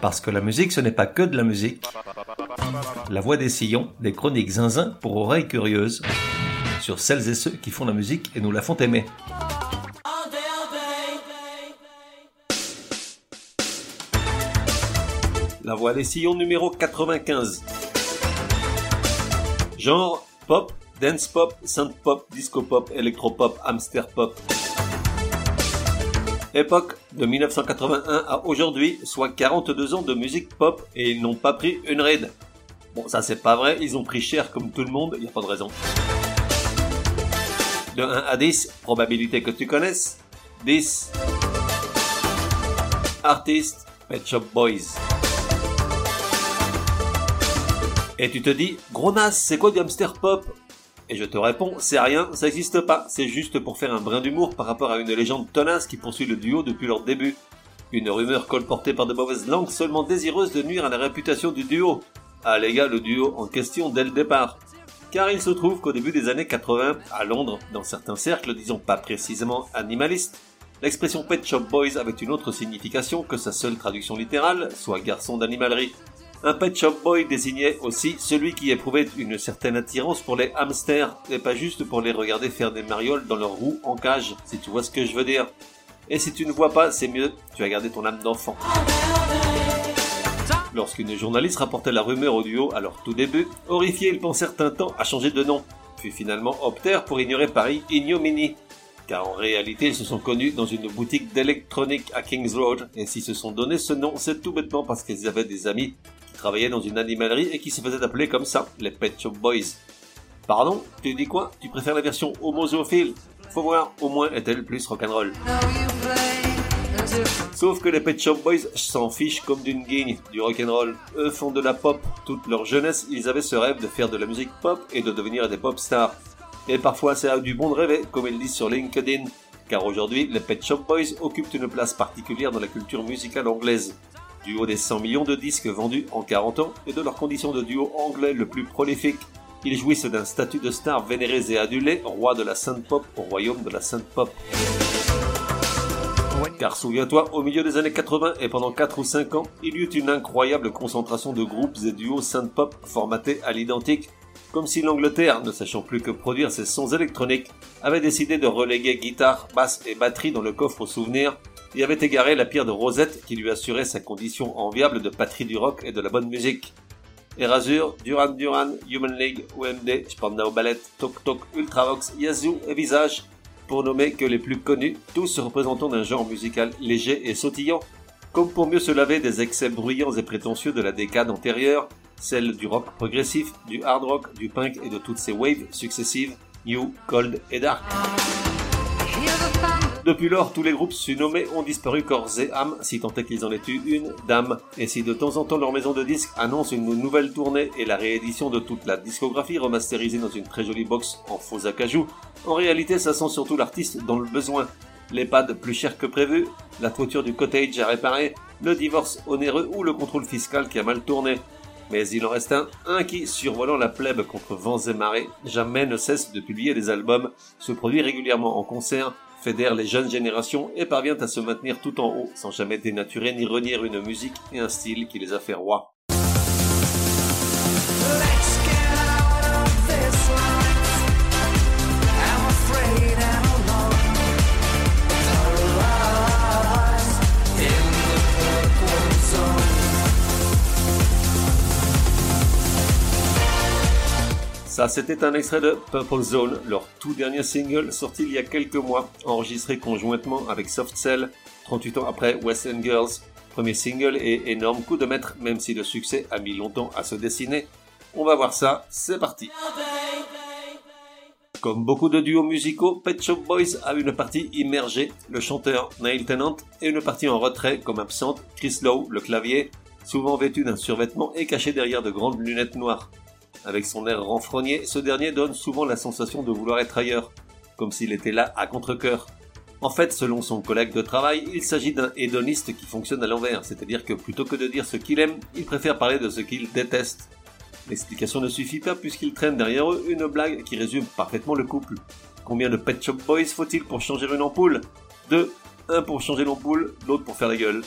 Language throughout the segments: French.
Parce que la musique, ce n'est pas que de la musique. La voix des sillons, des chroniques zinzin pour oreilles curieuses, sur celles et ceux qui font la musique et nous la font aimer. La voix des sillons numéro 95. Genre pop, dance pop, synth pop, disco pop, électro pop, hamster pop. Époque de 1981 à aujourd'hui, soit 42 ans de musique pop et ils n'ont pas pris une ride. Bon, ça c'est pas vrai, ils ont pris cher comme tout le monde, il n'y a pas de raison. De 1 à 10, probabilité que tu connaisses 10. Artiste, Pet Shop Boys. Et tu te dis, gros nas, c'est quoi du hamster pop? Et je te réponds, c'est rien, ça n'existe pas, c'est juste pour faire un brin d'humour par rapport à une légende tenace qui poursuit le duo depuis leur début. Une rumeur colportée par de mauvaises langues seulement désireuse de nuire à la réputation du duo. Gars, le duo en question dès le départ. Car il se trouve qu'au début des années 80, à Londres, dans certains cercles, disons pas précisément animalistes, l'expression Pet Shop Boys avait une autre signification que sa seule traduction littérale, soit garçon d'animalerie. Un pet shop boy désignait aussi celui qui éprouvait une certaine attirance pour les hamsters, et pas juste pour les regarder faire des marioles dans leurs roues en cage, si tu vois ce que je veux dire. Et si tu ne vois pas, c'est mieux, tu as gardé ton âme d'enfant. Lorsqu'une journaliste rapportait la rumeur au duo à leur tout début, horrifiés, ils pensèrent un temps à changer de nom, puis finalement optèrent pour ignorer Paris ignominie. Car en réalité, ils se sont connus dans une boutique d'électronique à Kings Road, et s'ils se sont donné ce nom, c'est tout bêtement parce qu'ils avaient des amis travaillait dans une animalerie et qui se faisait appeler comme ça, les Pet Shop Boys. Pardon Tu dis quoi? Tu préfères la version homozophile Faut voir, au moins est-elle plus rock'n'roll? Sauf que les Pet Shop Boys s'en fichent comme d'une guigne du rock'n'roll. Eux font de la pop. Toute leur jeunesse, ils avaient ce rêve de faire de la musique pop et de devenir des pop stars. Et parfois, c'est du bon de rêver, comme ils disent sur LinkedIn. Car aujourd'hui, les Pet Shop Boys occupent une place particulière dans la culture musicale anglaise du haut des 100 millions de disques vendus en 40 ans et de leur condition de duo anglais le plus prolifique. Ils jouissent d'un statut de star vénérés et adulés, roi de la synth pop au royaume de la synth pop. Car souviens-toi, au milieu des années 80 et pendant 4 ou 5 ans, il y eut une incroyable concentration de groupes et duos synth pop formatés à l'identique, comme si l'Angleterre, ne sachant plus que produire ses sons électroniques, avait décidé de reléguer guitare, basse et batterie dans le coffre au souvenir y avait égaré la pierre de Rosette qui lui assurait sa condition enviable de patrie du rock et de la bonne musique. Erasure, Duran Duran, Human League, OMD, Spandau Ballet, Tok Tok, Ultravox, Yazoo et Visage, pour nommer que les plus connus, tous représentant d'un genre musical léger et sautillant, comme pour mieux se laver des excès bruyants et prétentieux de la décade antérieure, celle du rock progressif, du hard rock, du punk et de toutes ces waves successives, new, cold et dark. Depuis lors, tous les groupes surnommés ont disparu corps et âme, si tant est qu'ils en aient eu une dame. Et si de temps en temps leur maison de disques annonce une nouvelle tournée et la réédition de toute la discographie remasterisée dans une très jolie box en faux acajou, en réalité ça sent surtout l'artiste dans le besoin. L'EHPAD plus cher que prévu, la toiture du cottage à réparer, le divorce onéreux ou le contrôle fiscal qui a mal tourné. Mais il en reste un, un qui, survolant la plèbe contre vents et marées, jamais ne cesse de publier des albums, se produit régulièrement en concert, fédère les jeunes générations et parvient à se maintenir tout en haut, sans jamais dénaturer ni renier une musique et un style qui les a fait rois. Ça, c'était un extrait de Purple Zone, leur tout dernier single sorti il y a quelques mois, enregistré conjointement avec Soft Cell, 38 ans après West End Girls. Premier single et énorme coup de maître, même si le succès a mis longtemps à se dessiner. On va voir ça, c'est parti. Comme beaucoup de duos musicaux, Pet Shop Boys a une partie immergée, le chanteur Neil Tennant, et une partie en retrait comme absente, Chris Lowe, le clavier, souvent vêtu d'un survêtement et caché derrière de grandes lunettes noires. Avec son air renfrogné, ce dernier donne souvent la sensation de vouloir être ailleurs, comme s'il était là à contre-coeur. En fait, selon son collègue de travail, il s'agit d'un hédoniste qui fonctionne à l'envers, c'est-à-dire que plutôt que de dire ce qu'il aime, il préfère parler de ce qu'il déteste. L'explication ne suffit pas puisqu'il traîne derrière eux une blague qui résume parfaitement le couple. Combien de Pet Shop Boys faut-il pour changer une ampoule? Deux. Un pour changer l'ampoule, l'autre pour faire la gueule.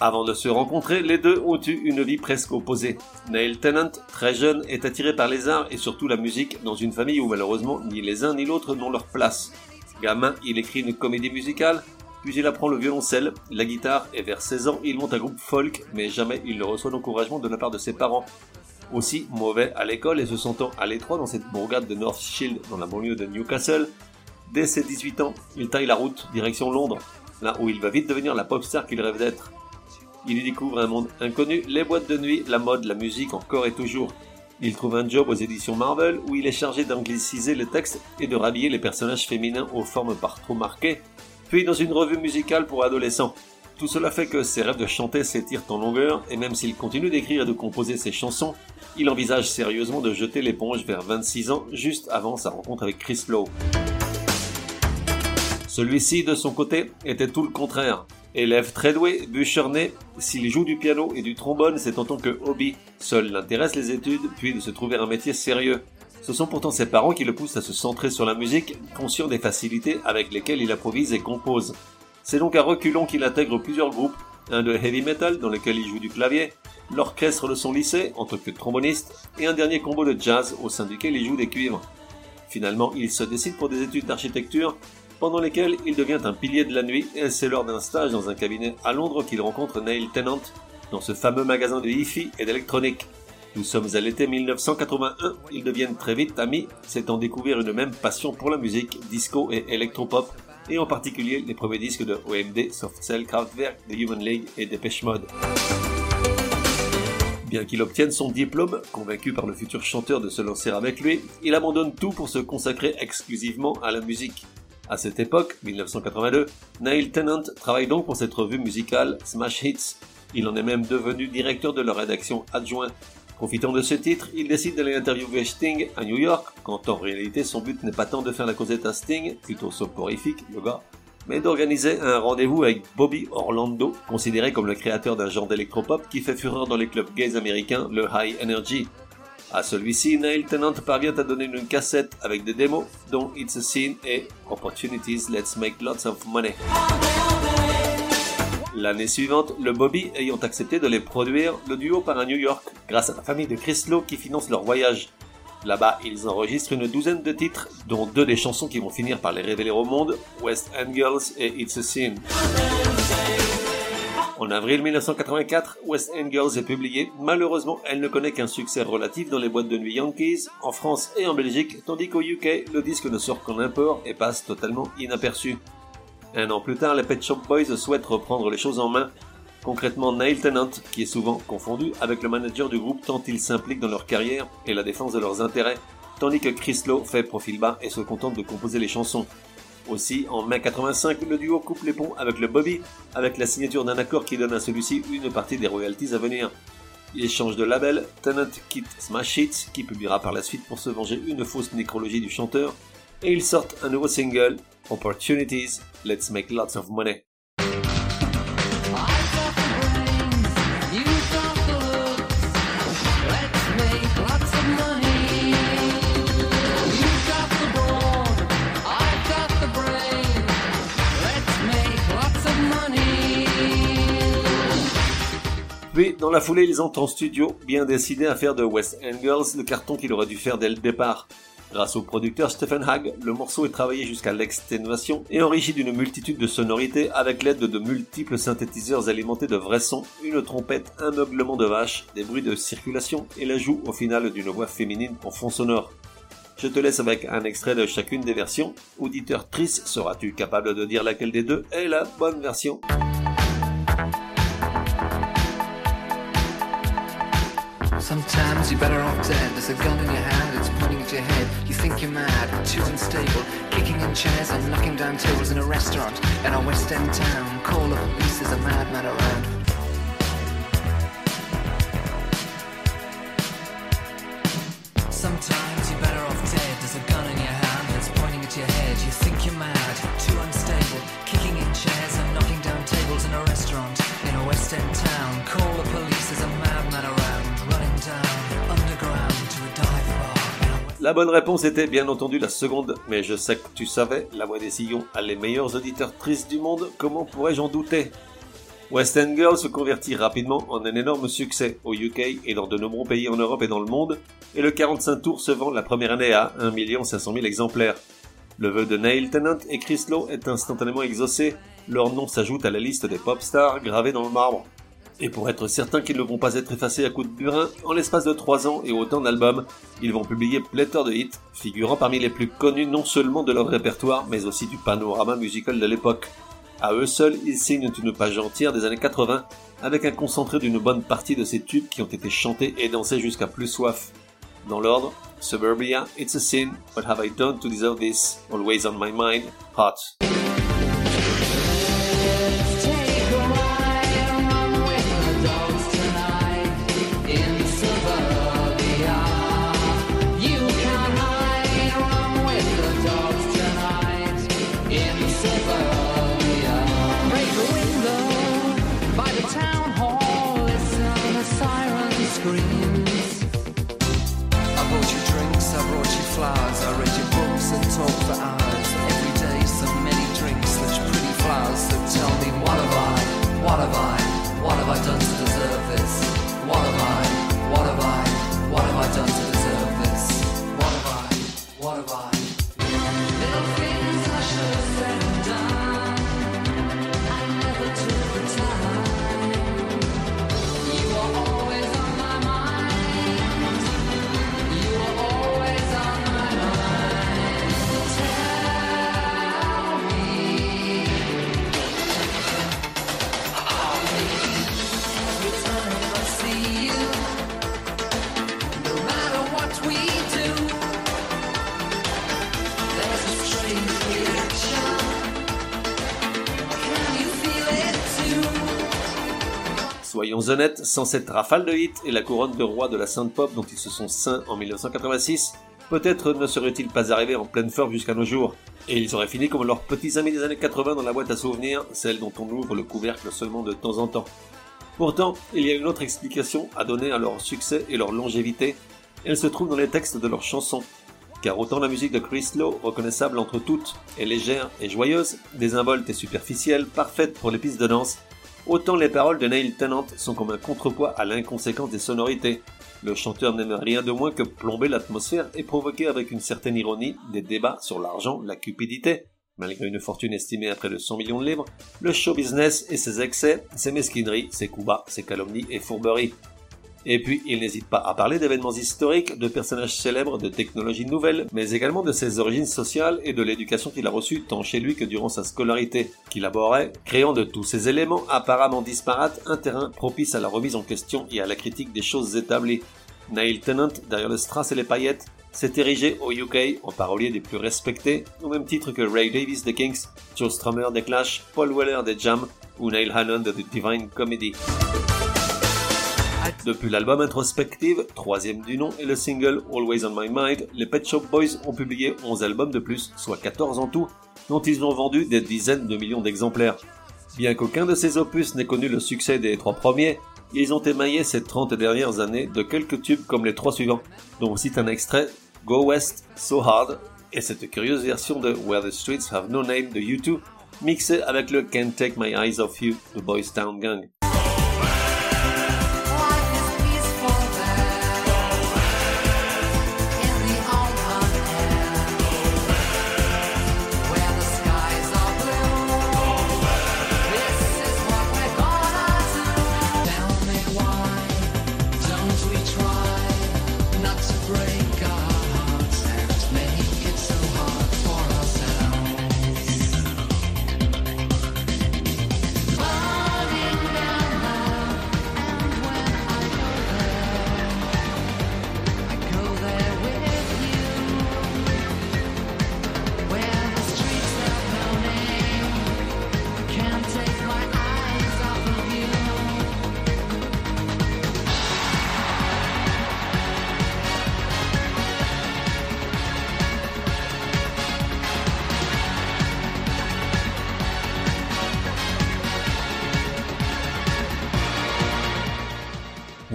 Avant de se rencontrer, les deux ont eu une vie presque opposée. Neil Tennant, très jeune, est attiré par les arts et surtout la musique dans une famille où malheureusement ni les uns ni l'autre n'ont leur place. Gamin, il écrit une comédie musicale, puis il apprend le violoncelle, la guitare et vers 16 ans, il monte un groupe folk, mais jamais il ne reçoit d'encouragement de la part de ses parents. Aussi mauvais à l'école et se sentant à l'étroit dans cette bourgade de North Shield dans la banlieue de Newcastle, dès ses 18 ans, il taille la route direction Londres, là où il va vite devenir la pop star qu'il rêve d'être. Il y découvre un monde inconnu, les boîtes de nuit, la mode, la musique encore et toujours. Il trouve un job aux éditions Marvel où il est chargé d'angliciser le texte et de rhabiller les personnages féminins aux formes par trop marquées, puis dans une revue musicale pour adolescents. Tout cela fait que ses rêves de chanter s'étirent en longueur et même s'il continue d'écrire et de composer ses chansons, il envisage sérieusement de jeter l'éponge vers 26 ans juste avant sa rencontre avec Chris Lowe. Celui-ci, de son côté, était tout le contraire. Élève très doué, bûcherné, s'il joue du piano et du trombone, c'est en tant que hobby. Seul l'intéresse les études, puis de se trouver un métier sérieux. Ce sont pourtant ses parents qui le poussent à se centrer sur la musique, conscient des facilités avec lesquelles il improvise et compose. C'est donc à reculons qu'il intègre plusieurs groupes, un de heavy metal dans lequel il joue du clavier, l'orchestre de son lycée en tant que tromboniste, et un dernier combo de jazz au sein duquel il joue des cuivres. Finalement, il se décide pour des études d'architecture pendant lesquelles il devient un pilier de la nuit et c'est lors d'un stage dans un cabinet à Londres qu'il rencontre Neil Tennant dans ce fameux magasin de hi-fi et d'électronique. Nous sommes à l'été 1981, ils deviennent très vite amis, s'étant découvert une même passion pour la musique, disco et électropop, et en particulier les premiers disques de OMD, Soft Cell, Kraftwerk, The Human League et Depeche Mode. Bien qu'il obtienne son diplôme, convaincu par le futur chanteur de se lancer avec lui, il abandonne tout pour se consacrer exclusivement à la musique. À cette époque, 1982, Neil Tennant travaille donc pour cette revue musicale Smash Hits. Il en est même devenu directeur de la rédaction adjoint. Profitant de ce titre, il décide d'aller interviewer Sting à New York, quand en réalité son but n'est pas tant de faire la causette à Sting, plutôt soporifique, gars, mais d'organiser un rendez-vous avec Bobby Orlando, considéré comme le créateur d'un genre d'électropop qui fait fureur dans les clubs gays américains, le High Energy. À celui-ci, Neil Tennant parvient à donner une cassette avec des démos, dont It's a Scene et Opportunities Let's Make Lots of Money. L'année suivante, le Bobby ayant accepté de les produire, le duo part à New York grâce à la famille de Chris Lowe qui finance leur voyage. Là-bas, ils enregistrent une douzaine de titres, dont deux des chansons qui vont finir par les révéler au monde, West End Girls et It's a Scene. En avril 1984, West End Girls est publiée. Malheureusement, elle ne connaît qu'un succès relatif dans les boîtes de nuit Yankees, en France et en Belgique, tandis qu'au UK, le disque ne sort qu'en import et passe totalement inaperçu. Un an plus tard, les Pet Shop Boys souhaitent reprendre les choses en main. Concrètement, Neil Tennant, qui est souvent confondu avec le manager du groupe tant il s'implique dans leur carrière et la défense de leurs intérêts, tandis que Chris Lowe fait profil bas et se contente de composer les chansons. Aussi, en mai 85, le duo coupe les ponts avec le Bobby, avec la signature d'un accord qui donne à celui-ci une partie des royalties à venir. Il change de label, Tenant quitte Smash Hits, qui publiera par la suite pour se venger une fausse nécrologie du chanteur, et ils sortent un nouveau single, Opportunities, Let's Make Lots of Money. Puis, dans la foulée, ils entrent en studio, bien décidés à faire de West End Girls le carton qu'il aurait dû faire dès le départ. Grâce au producteur Stephen Hagg, le morceau est travaillé jusqu'à l'exténuation et enrichi d'une multitude de sonorités avec l'aide de multiples synthétiseurs alimentés de vrais sons, une trompette, un meuglement de vache, des bruits de circulation et l'ajout au final d'une voix féminine en fond sonore. Je te laisse avec un extrait de chacune des versions. Auditeur triste, seras-tu capable de dire laquelle des deux est la bonne version? Sometimes you're better off dead. There's a gun in your hand, it's pointing at your head. You think you're mad, too unstable. Kicking in chairs and knocking down tables in a restaurant in a West End town. Call the police, there's a madman around. Sometimes you're better off dead. There's a gun in your hand, it's pointing at your head. You think you're mad, La bonne réponse était bien entendu la seconde, mais je sais que tu savais, la voix des sillons a les meilleurs auditeurs tristes du monde, comment pourrais-je en douter? West End Girl se convertit rapidement en un énorme succès au UK et dans de nombreux pays en Europe et dans le monde, et le 45 tours se vend la première année à 1 500 000 exemplaires. Le vœu de Neil Tennant et Chris Lowe est instantanément exaucé, leur nom s'ajoute à la liste des pop stars gravés dans le marbre. Et pour être certain qu'ils ne vont pas être effacés à coups de burin, en l'espace de 3 ans et autant d'albums, ils vont publier pléthore de hits, figurant parmi les plus connus non seulement de leur répertoire, mais aussi du panorama musical de l'époque. À eux seuls, ils signent une page entière des années 80, avec un concentré d'une bonne partie de ces tubes qui ont été chantés et dansés jusqu'à plus soif. Dans l'ordre, Suburbia, It's a Sin, What Have I Done to Deserve This, Always on My Mind, Hot. talk for hours. Every day, so many drinks, such pretty flowers. So tell me, what have I? What have I? Soyons honnêtes, sans cette rafale de hits et la couronne de roi de la synth-pop dont ils se sont saints en 1986, peut-être ne seraient-ils pas arrivés en pleine forme jusqu'à nos jours. Et ils auraient fini comme leurs petits amis des années 80 dans la boîte à souvenirs, celle dont on ouvre le couvercle seulement de temps en temps. Pourtant, il y a une autre explication à donner à leur succès et leur longévité. Elle se trouve dans les textes de leurs chansons. Car autant la musique de Chris Lowe, reconnaissable entre toutes, est légère et joyeuse, désinvolte et superficielle, parfaite pour les pistes de danse, Autant les paroles de Neil Tennant sont comme un contrepoids à l'inconséquence des sonorités. Le chanteur n'aime rien de moins que plomber l'atmosphère et provoquer avec une certaine ironie des débats sur l'argent, la cupidité. Malgré une fortune estimée à près de 100 millions de livres, le show business et ses excès, ses mesquineries, ses coups bas, ses calomnies et fourberies. Et puis, il n'hésite pas à parler d'événements historiques, de personnages célèbres, de technologies nouvelles, mais également de ses origines sociales et de l'éducation qu'il a reçue tant chez lui que durant sa scolarité, qu'il abordait, créant de tous ces éléments apparemment disparates un terrain propice à la remise en question et à la critique des choses établies. Neil Tennant, derrière le strass et les paillettes, s'est érigé au UK en parolier des plus respectés, au même titre que Ray Davis des Kings, Joe Strummer des Clash, Paul Weller des Jam ou Neil Hannon de The Divine Comedy. Depuis l'album Introspective, troisième du nom, et le single Always on My Mind, les Pet Shop Boys ont publié 11 albums de plus, soit 14 en tout, dont ils ont vendu des dizaines de millions d'exemplaires. Bien qu'aucun de ces opus n'ait connu le succès des trois premiers, ils ont émaillé ces 30 dernières années de quelques tubes comme les trois suivants, dont on cite un extrait Go West, So Hard, et cette curieuse version de Where the Streets Have No Name de U2, mixée avec le Can't Take My Eyes Off You de Boys Town Gang.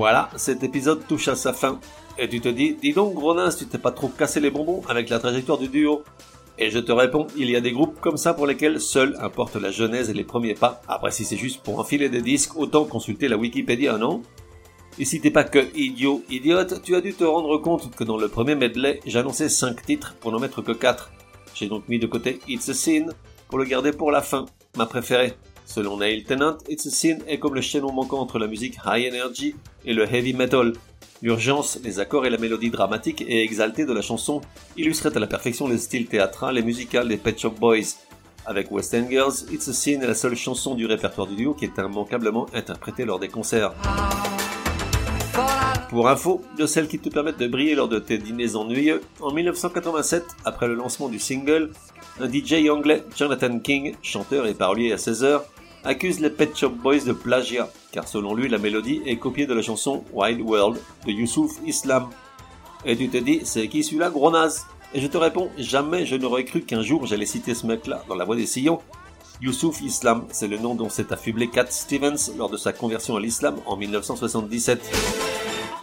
Voilà, cet épisode touche à sa fin. Et tu te dis, dis donc Gronin, tu t'es pas trop cassé les bonbons avec la trajectoire du duo. Et je te réponds, il y a des groupes comme ça pour lesquels seul importe la genèse et les premiers pas. Après, si c'est juste pour enfiler des disques, autant consulter la Wikipédia, non? Et si t'es pas que idiot, idiote, tu as dû te rendre compte que dans le premier medley, j'annonçais 5 titres pour n'en mettre que 4. J'ai donc mis de côté It's a Sin pour le garder pour la fin, ma préférée. Selon Neil Tennant, It's a Sin est comme le chaînon manquant entre la musique high energy et le heavy metal. L'urgence, les accords et la mélodie dramatique et exaltée de la chanson illustraient à la perfection le style théâtral et musical des Pet Shop Boys. Avec West End Girls, It's a Sin est la seule chanson du répertoire du duo qui est immanquablement interprétée lors des concerts. Pour info, de celles qui te permettent de briller lors de tes dîners ennuyeux, en 1987, après le lancement du single, un DJ anglais, Jonathan King, chanteur et parolier à 16 heures, accuse les Pet Shop Boys de plagiat, car selon lui la mélodie est copiée de la chanson Wild World de Youssouf Islam. Et tu te dis, c'est qui celui-là, gros naze? Et je te réponds, jamais je n'aurais cru qu'un jour j'allais citer ce mec-là dans la voix des sillons. Youssouf Islam, c'est le nom dont s'est affublé Cat Stevens lors de sa conversion à l'islam en 1977.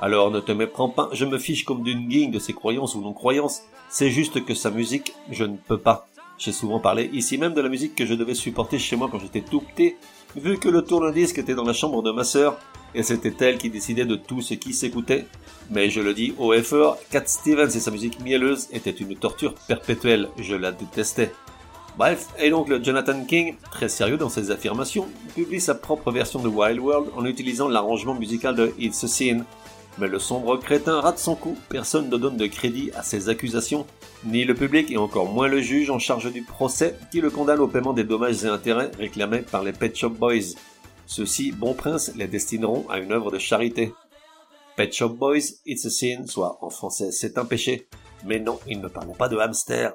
Alors ne te méprends pas, je me fiche comme d'une guigne de ses croyances ou non-croyances, c'est juste que sa musique, je ne peux pas. J'ai souvent parlé ici même de la musique que je devais supporter chez moi quand j'étais tout petit, vu que le tourne-disque était dans la chambre de ma sœur, et c'était elle qui décidait de tout ce qui s'écoutait. Mais je le dis au FR, Cat Stevens et sa musique mielleuse étaient une torture perpétuelle, je la détestais. Bref, et donc le Jonathan King, très sérieux dans ses affirmations, publie sa propre version de Wild World en utilisant l'arrangement musical de It's a Sin, mais le sombre crétin rate son coup, personne ne donne de crédit à ses accusations, ni le public et encore moins le juge en charge du procès qui le condamne au paiement des dommages et intérêts réclamés par les Pet Shop Boys. Ceux-ci, bon prince, les destineront à une œuvre de charité. Pet Shop Boys, it's a sin, soit en français c'est un péché. Mais non, ils ne parlent pas de hamster.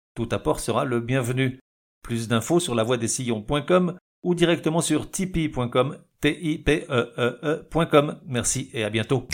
Tout apport sera le bienvenu. Plus d'infos sur lavoidessillons.com ou directement sur tipeee.com, e e, e Merci et à bientôt.